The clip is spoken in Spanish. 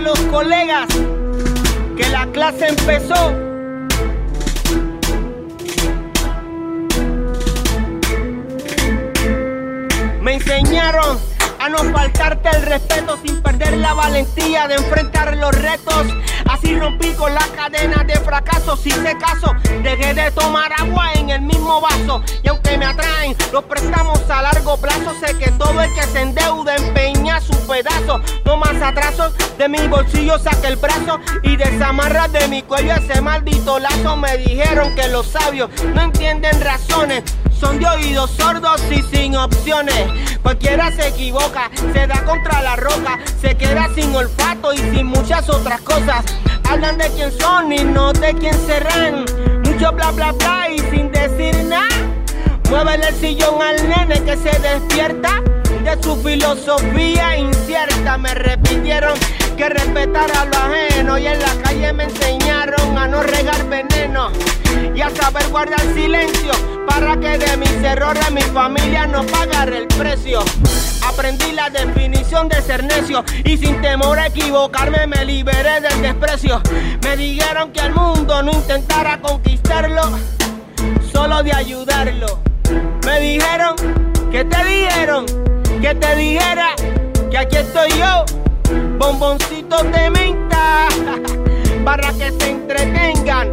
los colegas que la clase empezó. Me enseñaron a no faltarte el respeto sin perder la valentía de enfrentar los retos. Así rompí con la cadena de fracasos. Hice caso, dejé de tomar agua en el mismo vaso. Y aunque me atraen los préstamos a largo plazo, sé que todo el que se endeuda No más atrasos, de mi bolsillo saqué el brazo y desamarra de mi cuello ese maldito lazo. Me dijeron que los sabios no entienden razones son de oídos sordos y sin opciones. Cualquiera se equivoca, se da contra la roca, se queda sin olfato y sin muchas otras cosas. Hablan de quién son y no de quién serán. Mucho bla bla bla y sin decir nada. Muévele el sillón al nene que se despierta de su filosofía Me repitieron que respetara lo ajeno y en la calle me enseñaron a no regar veneno y a saber guardar silencio para que de mis errores mi familia no pagara el precio. Aprendí la definición de ser necio y sin temor a equivocarme me liberé del desprecio. Me dijeron que al mundo no intentara conquistarlo, solo de ayudarlo. Me dijeron que te dijeron que te dijera que aquí estoy yo, bomboncito de menta, para que se entretengan